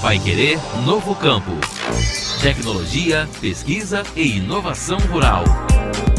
Vai Querer Novo Campo. Tecnologia, pesquisa e inovação rural.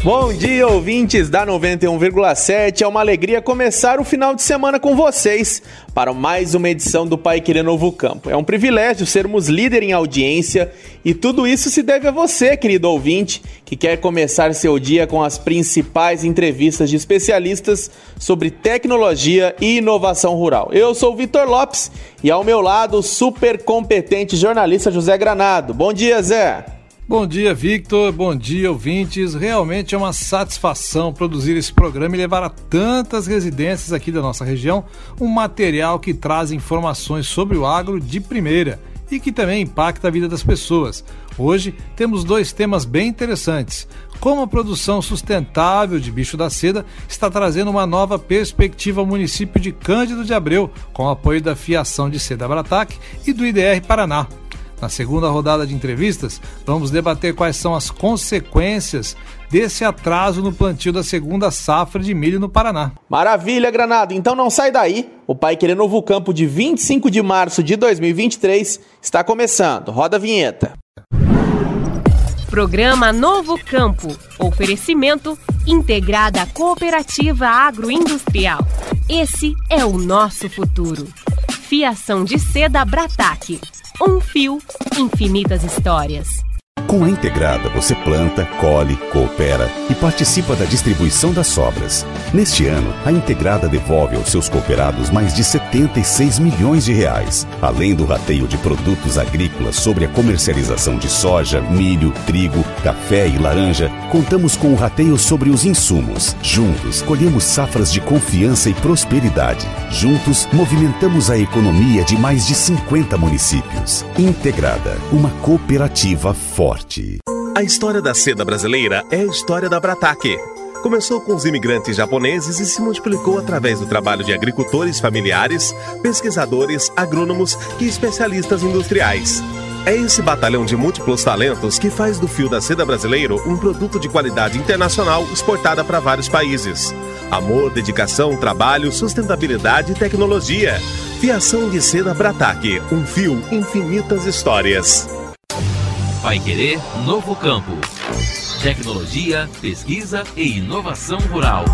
Bom dia, ouvintes da 91,7. É uma alegria começar o final de semana com vocês para mais uma edição do Pai Querer Novo Campo. É um privilégio sermos líder em audiência e tudo isso se deve a você, querido ouvinte, que quer começar seu dia com as principais entrevistas de especialistas sobre tecnologia e inovação rural. Eu sou o Vitor Lopes e ao meu lado o super competente jornalista José Granado. Bom dia, Zé. Bom dia, Victor. Bom dia, ouvintes. Realmente é uma satisfação produzir esse programa e levar a tantas residências aqui da nossa região um material que traz informações sobre o agro de primeira e que também impacta a vida das pessoas. Hoje temos dois temas bem interessantes. Como a produção sustentável de bicho da seda está trazendo uma nova perspectiva ao município de Cândido de Abreu, com o apoio da Fiação de Seda Brataque e do IDR Paraná. Na segunda rodada de entrevistas, vamos debater quais são as consequências desse atraso no plantio da segunda safra de milho no Paraná. Maravilha, Granada! Então não sai daí. O Pai Querer Novo Campo de 25 de março de 2023 está começando. Roda a vinheta. Programa Novo Campo. Oferecimento Integrada Cooperativa Agroindustrial. Esse é o nosso futuro. Fiação de seda Brataque um fio, infinitas histórias. Com a Integrada, você planta, colhe, coopera e participa da distribuição das sobras. Neste ano, a Integrada devolve aos seus cooperados mais de 76 milhões de reais, além do rateio de produtos agrícolas sobre a comercialização de soja, milho, trigo, café e laranja. Contamos com o rateio sobre os insumos. Juntos, colhemos safras de confiança e prosperidade. Juntos, movimentamos a economia de mais de 50 municípios. Integrada, uma cooperativa forte. A história da seda brasileira é a história da Brataque. Começou com os imigrantes japoneses e se multiplicou através do trabalho de agricultores familiares, pesquisadores, agrônomos e especialistas industriais. É esse batalhão de múltiplos talentos que faz do fio da seda brasileiro um produto de qualidade internacional exportada para vários países. Amor, dedicação, trabalho, sustentabilidade e tecnologia. Fiação de seda Brataque, um fio, infinitas histórias. Vai Querer Novo Campo. Tecnologia, pesquisa e inovação rural.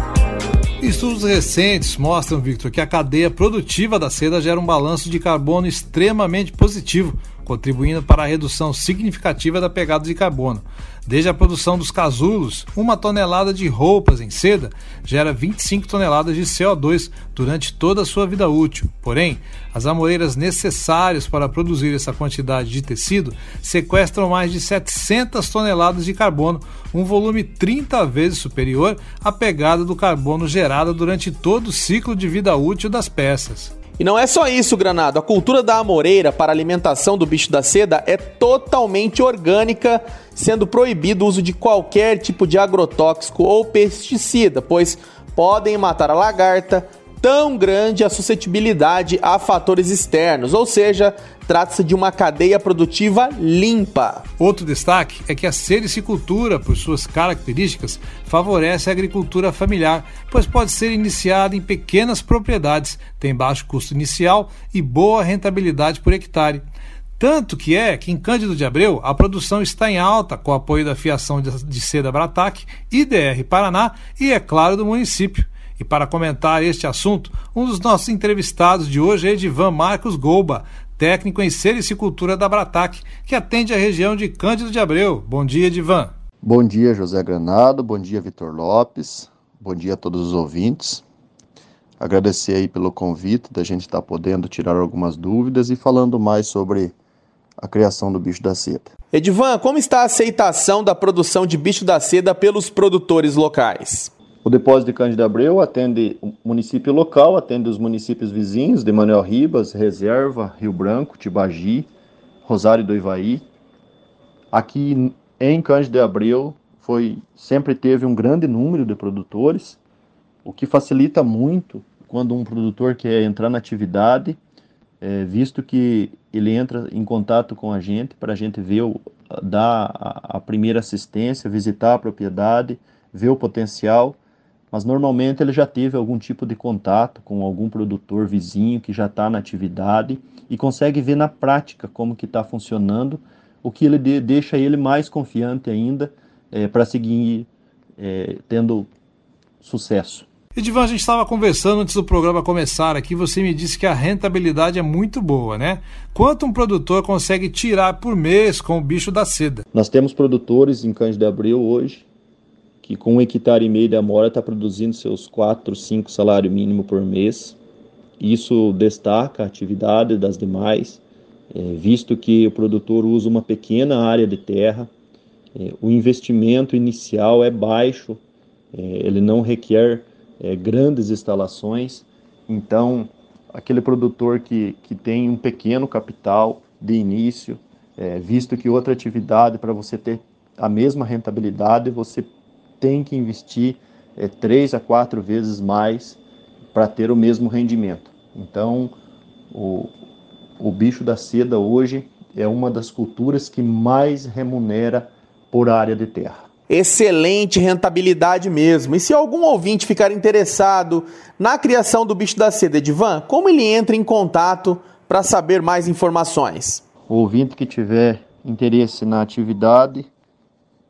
Estudos recentes mostram, Victor, que a cadeia produtiva da seda gera um balanço de carbono extremamente positivo, contribuindo para a redução significativa da pegada de carbono. Desde a produção dos casulos, uma tonelada de roupas em seda gera 25 toneladas de CO2 durante toda a sua vida útil. Porém, as amoreiras necessárias para produzir essa quantidade de tecido sequestram mais de 700 toneladas de carbono, um volume 30 vezes superior à pegada do carbono gerada durante todo o ciclo de vida útil das peças. E não é só isso, Granado. A cultura da amoreira para alimentação do bicho da seda é totalmente orgânica, sendo proibido o uso de qualquer tipo de agrotóxico ou pesticida, pois podem matar a lagarta, tão grande a suscetibilidade a fatores externos, ou seja, trata-se de uma cadeia produtiva limpa. Outro destaque é que a sericicultura, por suas características, favorece a agricultura familiar, pois pode ser iniciada em pequenas propriedades, tem baixo custo inicial e boa rentabilidade por hectare. Tanto que é que em Cândido de Abreu a produção está em alta com o apoio da fiação de seda Brataque, IDR Paraná e, é claro, do município. E para comentar este assunto, um dos nossos entrevistados de hoje é Edivan Marcos Golba, técnico em sericicultura da Bratac, que atende a região de Cândido de Abreu. Bom dia, Edivan. Bom dia, José Granado. Bom dia, Vitor Lopes. Bom dia a todos os ouvintes. Agradecer aí pelo convite da gente estar tá podendo tirar algumas dúvidas e falando mais sobre a criação do bicho da seda. Edivan, como está a aceitação da produção de bicho da seda pelos produtores locais? O depósito de Cândido Abreu atende o município local, atende os municípios vizinhos de Manuel Ribas, Reserva, Rio Branco, Tibagi, Rosário do Ivaí. Aqui em Cândido Abreu foi sempre teve um grande número de produtores, o que facilita muito quando um produtor quer entrar na atividade, é, visto que ele entra em contato com a gente para a gente ver, dar a, a primeira assistência, visitar a propriedade, ver o potencial mas normalmente ele já teve algum tipo de contato com algum produtor vizinho que já está na atividade e consegue ver na prática como que está funcionando, o que ele de, deixa ele mais confiante ainda é, para seguir é, tendo sucesso. Edivan, a gente estava conversando antes do programa começar aqui, você me disse que a rentabilidade é muito boa, né? Quanto um produtor consegue tirar por mês com o bicho da seda? Nós temos produtores em Cândido de Abril hoje que com um hectare e meio de amora está produzindo seus 4, 5 salário mínimo por mês. Isso destaca a atividade das demais, é, visto que o produtor usa uma pequena área de terra, é, o investimento inicial é baixo, é, ele não requer grandes instalações, então aquele produtor que, que tem um pequeno capital de início, visto que outra atividade para você ter a mesma rentabilidade, você tem que investir é, três a quatro vezes mais para ter o mesmo rendimento. Então, o, o bicho da seda hoje é uma das culturas que mais remunera por área de terra. Excelente rentabilidade mesmo. E se algum ouvinte ficar interessado na criação do bicho da seda, Edivan, como ele entra em contato para saber mais informações? O ouvinte que tiver interesse na atividade,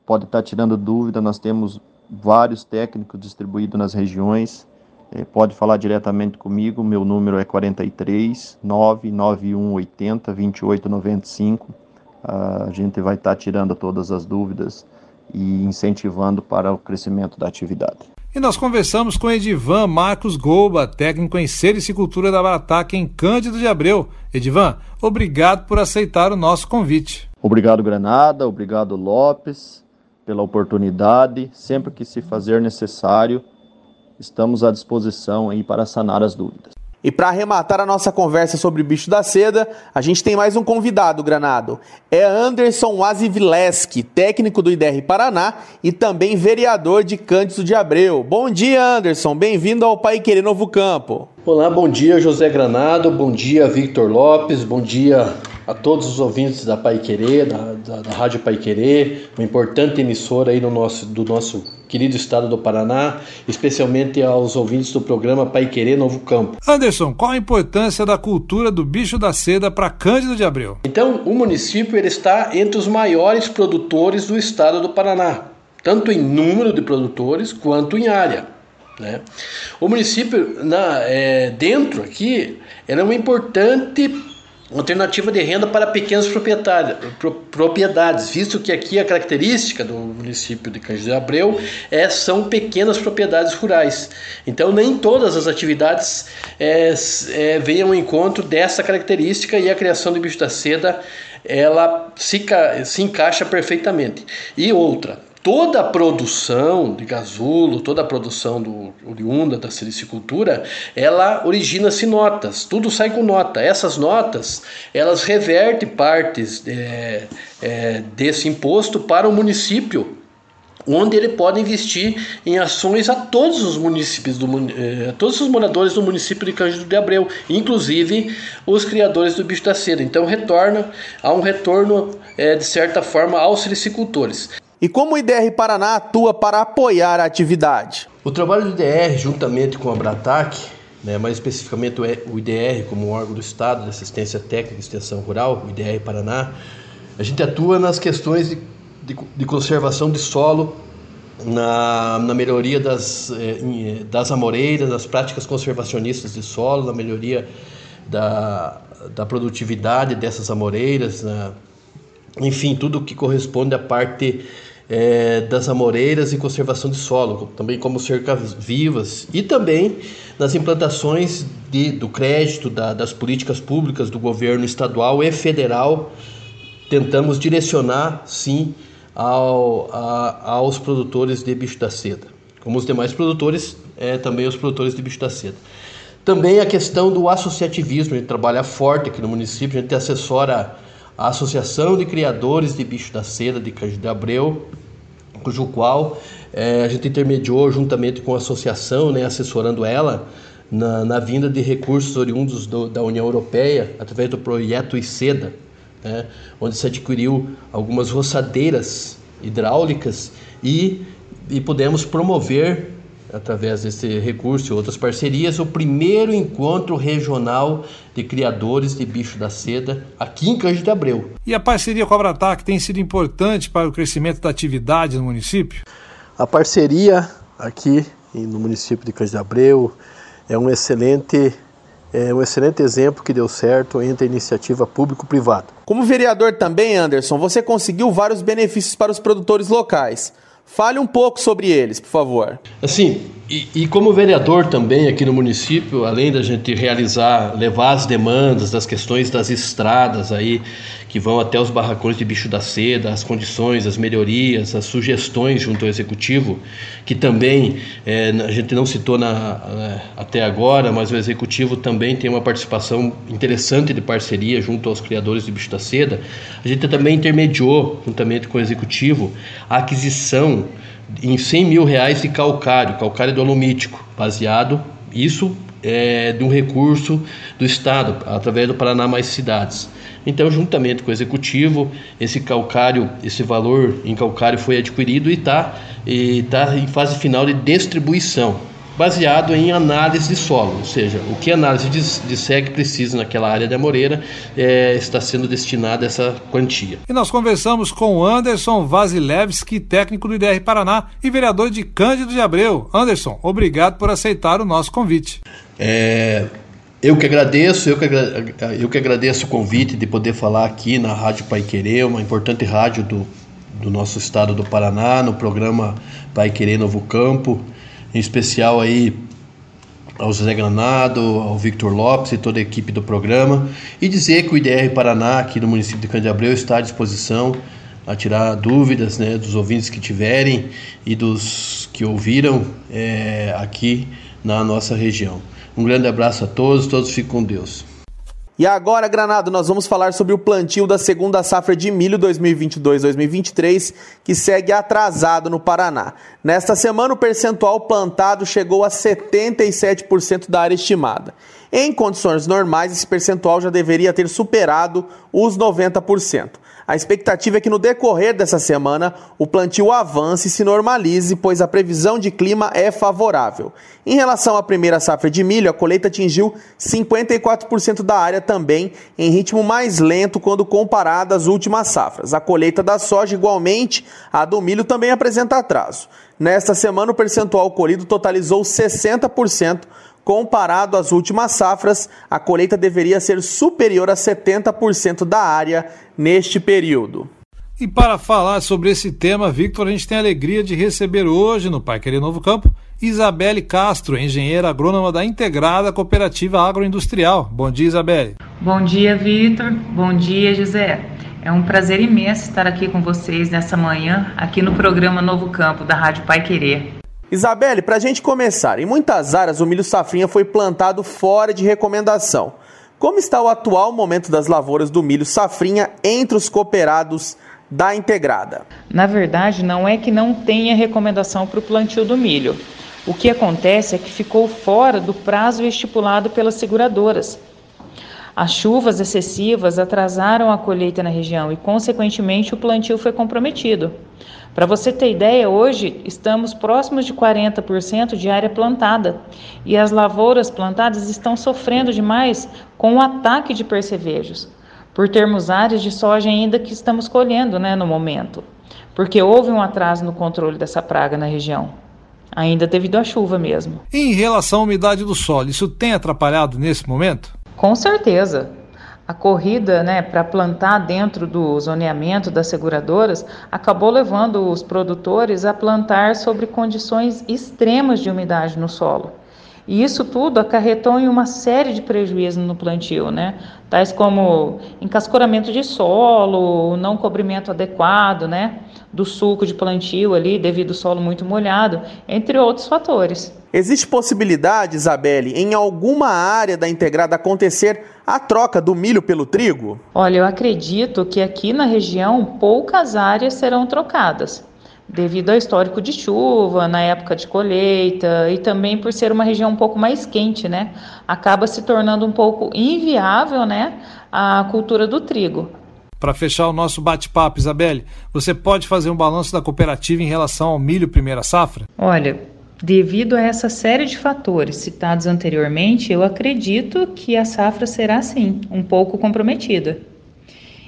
pode estar tirando dúvida, nós temos vários técnicos distribuídos nas regiões. É, pode falar diretamente comigo, meu número é 43 991 80 2895. A gente vai estar tirando todas as dúvidas e incentivando para o crescimento da atividade. E nós conversamos com Edivan Marcos Golba, técnico em Sericicultura da Barataca, em Cândido de Abreu. Edivan, obrigado por aceitar o nosso convite. Obrigado, Granada. Obrigado, Lopes pela oportunidade. Sempre que se fazer necessário, estamos à disposição aí para sanar as dúvidas. E para arrematar a nossa conversa sobre o bicho da seda, a gente tem mais um convidado, Granado. É Anderson Wazivileski, técnico do IDR Paraná e também vereador de Cândido de Abreu. Bom dia, Anderson. Bem-vindo ao Pai Querer Novo Campo. Olá, bom dia, José Granado. Bom dia, Victor Lopes. Bom dia a todos os ouvintes da Pai Querer, da, da, da Rádio Pai Querer, uma importante emissora aí no nosso, do nosso querido estado do Paraná, especialmente aos ouvintes do programa Pai Querer Novo Campo. Anderson, qual a importância da cultura do bicho da seda para Cândido de Abreu? Então, o município ele está entre os maiores produtores do estado do Paraná, tanto em número de produtores quanto em área. Né? O município, na, é, dentro aqui, era uma importante alternativa de renda para pequenas propriedades, visto que aqui a característica do município de Cândido de Abreu é, são pequenas propriedades rurais. Então, nem todas as atividades é, é, vêm ao encontro dessa característica e a criação do bicho da seda ela se, se encaixa perfeitamente. E outra, toda a produção de gasulo, toda a produção do oriunda da silicicultura, ela origina-se notas, tudo sai com nota. Essas notas, elas revertem partes é, é, desse imposto para o município, onde ele pode investir em ações a todos os municípios, do, eh, todos os moradores do município de Cândido de Abreu, inclusive os criadores do bicho da seda. Então retorna, há um retorno eh, de certa forma aos silicicultores. E como o IDR Paraná atua para apoiar a atividade? O trabalho do IDR, juntamente com a Bratac, né, mais especificamente o IDR como órgão do Estado de Assistência Técnica e Extensão Rural, o IDR Paraná, a gente atua nas questões de, de, de conservação de solo, na, na melhoria das, eh, das amoreiras, das práticas conservacionistas de solo, na melhoria da, da produtividade dessas amoreiras, na, enfim, tudo que corresponde à parte é, das amoreiras e conservação de solo, também como cercas vivas e também nas implantações de, do crédito, da, das políticas públicas do governo estadual e federal, tentamos direcionar, sim, ao, a, aos produtores de bicho da seda. Como os demais produtores, é, também os produtores de bicho da seda. Também a questão do associativismo, a gente trabalha forte aqui no município, a gente assessora a Associação de Criadores de Bicho da Seda de Cândido de Abreu, cujo qual é, a gente intermediou juntamente com a associação, né, assessorando ela na, na vinda de recursos oriundos do, da União Europeia através do projeto ICEDA, né, onde se adquiriu algumas roçadeiras hidráulicas e, e pudemos promover através desse recurso e outras parcerias, o primeiro encontro regional de criadores de bicho da seda aqui em Cândido Abreu. E a parceria com a Bratac tem sido importante para o crescimento da atividade no município? A parceria aqui no município de Cândido Abreu é um excelente é um excelente exemplo que deu certo entre a iniciativa público-privada. Como vereador também, Anderson, você conseguiu vários benefícios para os produtores locais. Fale um pouco sobre eles, por favor. Assim, e, e, como vereador também aqui no município, além da gente realizar, levar as demandas das questões das estradas aí, que vão até os barracões de bicho da seda, as condições, as melhorias, as sugestões junto ao executivo, que também é, a gente não citou na, é, até agora, mas o executivo também tem uma participação interessante de parceria junto aos criadores de bicho da seda. A gente também intermediou, juntamente com o executivo, a aquisição em 100 mil reais de calcário, calcário dolomítico, baseado, isso é de um recurso do Estado, através do Paraná Mais Cidades. Então, juntamente com o Executivo, esse calcário, esse valor em calcário foi adquirido e está tá em fase final de distribuição baseado em análise de solo, ou seja, o que a análise disser que precisa naquela área da Moreira é, está sendo destinada essa quantia. E nós conversamos com Anderson Vasilevski, técnico do IDR Paraná e vereador de Cândido de Abreu. Anderson, obrigado por aceitar o nosso convite. É, eu que agradeço, eu que, eu que agradeço o convite de poder falar aqui na Rádio Pai Querer, uma importante rádio do, do nosso estado do Paraná, no programa Pai Querer Novo Campo em especial aí ao José Granado, ao Victor Lopes e toda a equipe do programa, e dizer que o IDR Paraná, aqui no município de Candiabreu, está à disposição a tirar dúvidas né, dos ouvintes que tiverem e dos que ouviram é, aqui na nossa região. Um grande abraço a todos, todos fiquem com Deus. E agora, Granado, nós vamos falar sobre o plantio da segunda safra de milho 2022-2023, que segue atrasado no Paraná. Nesta semana, o percentual plantado chegou a 77% da área estimada. Em condições normais, esse percentual já deveria ter superado os 90%. A expectativa é que no decorrer dessa semana o plantio avance e se normalize, pois a previsão de clima é favorável. Em relação à primeira safra de milho, a colheita atingiu 54% da área também, em ritmo mais lento quando comparada às últimas safras. A colheita da soja, igualmente, a do milho também apresenta atraso. Nesta semana, o percentual colhido totalizou 60%, Comparado às últimas safras, a colheita deveria ser superior a 70% da área neste período. E para falar sobre esse tema, Victor, a gente tem a alegria de receber hoje no Pai Querer Novo Campo Isabelle Castro, engenheira agrônoma da Integrada Cooperativa Agroindustrial. Bom dia, Isabelle. Bom dia, Victor. Bom dia, José. É um prazer imenso estar aqui com vocês nessa manhã, aqui no programa Novo Campo da Rádio Pai Querer. Isabelle, para a gente começar, em muitas áreas o milho safrinha foi plantado fora de recomendação. Como está o atual momento das lavouras do milho safrinha entre os cooperados da integrada? Na verdade, não é que não tenha recomendação para o plantio do milho. O que acontece é que ficou fora do prazo estipulado pelas seguradoras. As chuvas excessivas atrasaram a colheita na região e, consequentemente, o plantio foi comprometido. Para você ter ideia, hoje estamos próximos de 40% de área plantada e as lavouras plantadas estão sofrendo demais com o ataque de percevejos, por termos áreas de soja ainda que estamos colhendo né, no momento, porque houve um atraso no controle dessa praga na região. Ainda devido à chuva mesmo. Em relação à umidade do solo, isso tem atrapalhado nesse momento? Com certeza a corrida né, para plantar dentro do zoneamento das seguradoras acabou levando os produtores a plantar sobre condições extremas de umidade no solo. E isso tudo acarretou em uma série de prejuízos no plantio, né? tais como encascoramento de solo, não cobrimento adequado né? Do sulco de plantio ali, devido ao solo muito molhado, entre outros fatores. Existe possibilidade, Isabelle, em alguma área da integrada acontecer a troca do milho pelo trigo? Olha, eu acredito que aqui na região poucas áreas serão trocadas, devido ao histórico de chuva, na época de colheita e também por ser uma região um pouco mais quente, né? Acaba se tornando um pouco inviável, né, a cultura do trigo. Para fechar o nosso bate-papo, Isabelle, você pode fazer um balanço da cooperativa em relação ao milho primeira safra? Olha, Devido a essa série de fatores citados anteriormente, eu acredito que a safra será sim um pouco comprometida.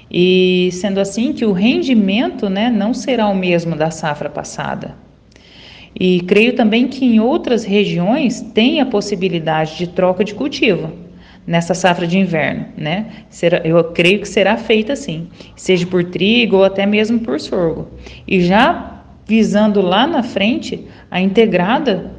E sendo assim que o rendimento né, não será o mesmo da safra passada. E creio também que em outras regiões tem a possibilidade de troca de cultivo nessa safra de inverno, né? Será, eu creio que será feita assim, seja por trigo ou até mesmo por sorgo. E já visando lá na frente a integrada,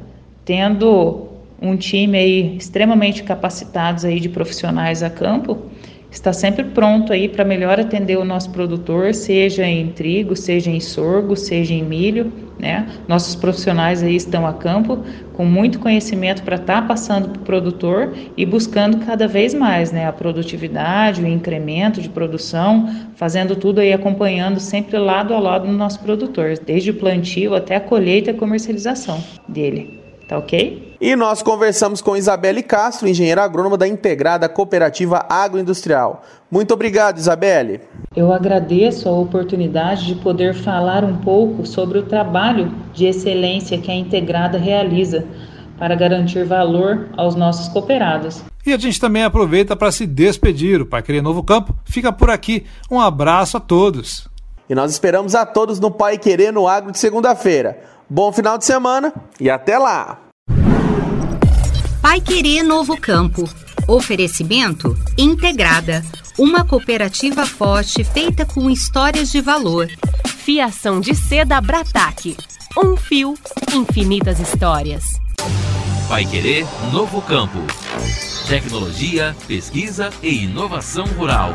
tendo um time aí extremamente capacitados aí de profissionais a campo, está sempre pronto aí para melhor atender o nosso produtor, seja em trigo, seja em sorgo, seja em milho, né? Nossos profissionais aí estão a campo com muito conhecimento para estar tá passando para o produtor e buscando cada vez mais, né, a produtividade, o incremento de produção, fazendo tudo aí acompanhando sempre lado a lado no nosso produtor, desde o plantio até a colheita e comercialização dele. Tá ok? E nós conversamos com Isabelle Castro, engenheira agrônoma da Integrada Cooperativa Agroindustrial. Muito obrigado, Isabelle. Eu agradeço a oportunidade de poder falar um pouco sobre o trabalho de excelência que a Integrada realiza para garantir valor aos nossos cooperados. E a gente também aproveita para se despedir. O Pai Querer Novo Campo fica por aqui. Um abraço a todos. E nós esperamos a todos no Pai Querer no Agro de segunda-feira. Bom final de semana e até lá! Pai Querer Novo Campo. Oferecimento Integrada. Uma cooperativa forte feita com histórias de valor. Fiação de seda Brataque. Um fio, infinitas histórias. Pai Querer Novo Campo. Tecnologia, pesquisa e inovação rural.